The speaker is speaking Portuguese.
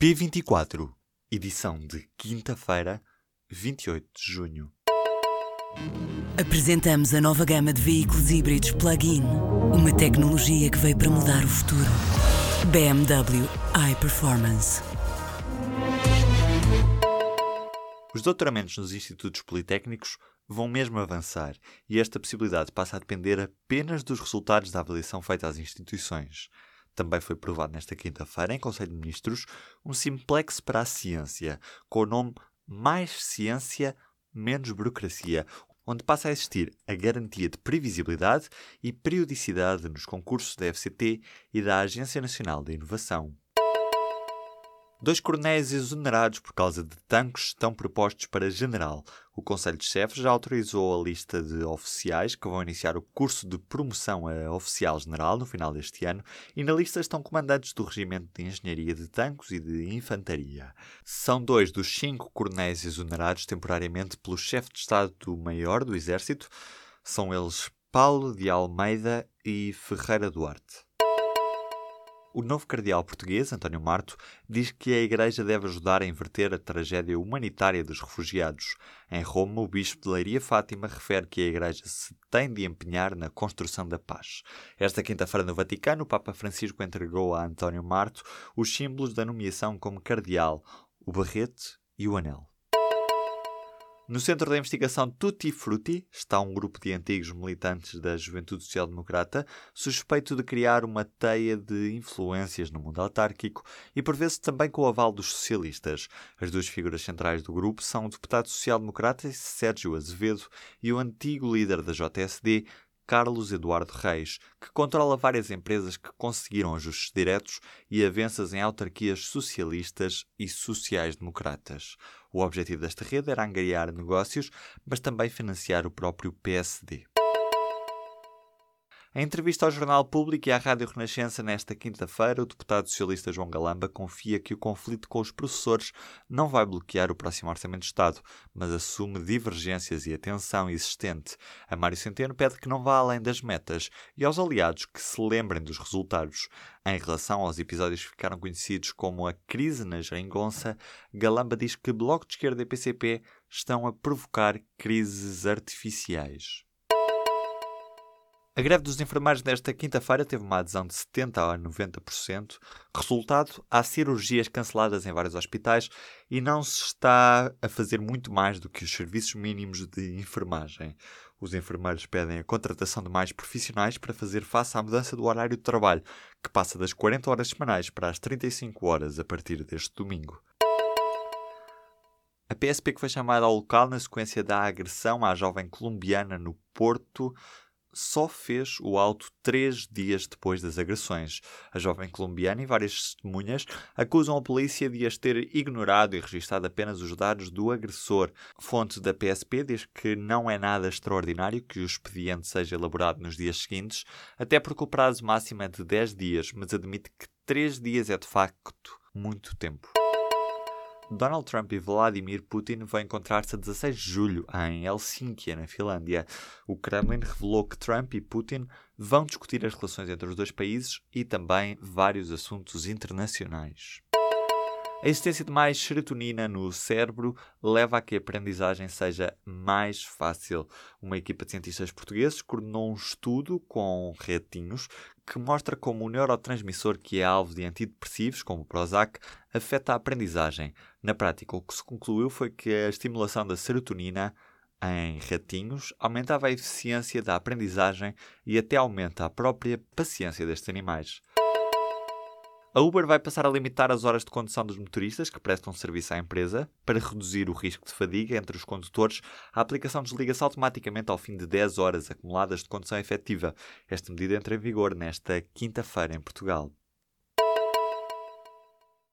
P24, edição de quinta-feira, 28 de junho. Apresentamos a nova gama de veículos híbridos plug-in. Uma tecnologia que veio para mudar o futuro. BMW iPerformance. Os doutoramentos nos institutos politécnicos vão mesmo avançar e esta possibilidade passa a depender apenas dos resultados da avaliação feita às instituições. Também foi provado nesta quinta-feira, em Conselho de Ministros, um simplex para a ciência, com o nome Mais Ciência, Menos Burocracia, onde passa a existir a garantia de previsibilidade e periodicidade nos concursos da FCT e da Agência Nacional de Inovação. Dois coronéis exonerados por causa de tanques estão propostos para general. O Conselho de Chefes já autorizou a lista de oficiais que vão iniciar o curso de promoção a oficial general no final deste ano e na lista estão comandantes do Regimento de Engenharia de Tanques e de Infantaria. São dois dos cinco coronéis exonerados temporariamente pelo chefe de Estado-Maior do Exército. São eles Paulo de Almeida e Ferreira Duarte. O novo cardeal português, António Marto, diz que a Igreja deve ajudar a inverter a tragédia humanitária dos refugiados. Em Roma, o bispo de Leiria Fátima refere que a Igreja se tem de empenhar na construção da paz. Esta quinta-feira no Vaticano, o Papa Francisco entregou a António Marto os símbolos da nomeação como cardeal, o barrete e o anel. No centro da investigação Tutti Frutti está um grupo de antigos militantes da Juventude Social Democrata suspeito de criar uma teia de influências no mundo autárquico e por vezes também com o aval dos socialistas. As duas figuras centrais do grupo são o deputado social-democrata Sérgio Azevedo e o antigo líder da JSD, Carlos Eduardo Reis, que controla várias empresas que conseguiram ajustes diretos e avanças em autarquias socialistas e sociais-democratas. O objetivo desta rede era angariar negócios, mas também financiar o próprio PSD. Em entrevista ao Jornal Público e à Rádio Renascença nesta quinta-feira, o deputado socialista João Galamba confia que o conflito com os professores não vai bloquear o próximo Orçamento de Estado, mas assume divergências e a tensão existente. A Mário Centeno pede que não vá além das metas e aos aliados que se lembrem dos resultados. Em relação aos episódios que ficaram conhecidos como a crise na geringonça, Galamba diz que Bloco de Esquerda e PCP estão a provocar crises artificiais. A greve dos enfermeiros nesta quinta-feira teve uma adesão de 70% a 90%. Resultado, há cirurgias canceladas em vários hospitais e não se está a fazer muito mais do que os serviços mínimos de enfermagem. Os enfermeiros pedem a contratação de mais profissionais para fazer face à mudança do horário de trabalho, que passa das 40 horas semanais para as 35 horas a partir deste domingo. A PSP que foi chamada ao local na sequência da agressão à jovem colombiana no Porto só fez o auto três dias depois das agressões. A jovem colombiana e várias testemunhas acusam a polícia de as ter ignorado e registado apenas os dados do agressor. Fonte da PSP diz que não é nada extraordinário que o expediente seja elaborado nos dias seguintes, até porque o prazo máximo é de 10 dias, mas admite que 3 dias é de facto muito tempo. Donald Trump e Vladimir Putin vão encontrar-se a 16 de julho em Helsínquia, na Finlândia. O Kremlin revelou que Trump e Putin vão discutir as relações entre os dois países e também vários assuntos internacionais. A existência de mais serotonina no cérebro leva a que a aprendizagem seja mais fácil. Uma equipa de cientistas portugueses coordenou um estudo com ratinhos que mostra como o neurotransmissor que é alvo de antidepressivos, como o Prozac, afeta a aprendizagem. Na prática, o que se concluiu foi que a estimulação da serotonina em ratinhos aumentava a eficiência da aprendizagem e até aumenta a própria paciência destes animais. A Uber vai passar a limitar as horas de condução dos motoristas que prestam serviço à empresa. Para reduzir o risco de fadiga entre os condutores, a aplicação desliga-se automaticamente ao fim de 10 horas acumuladas de condução efetiva. Esta medida entra em vigor nesta quinta-feira em Portugal.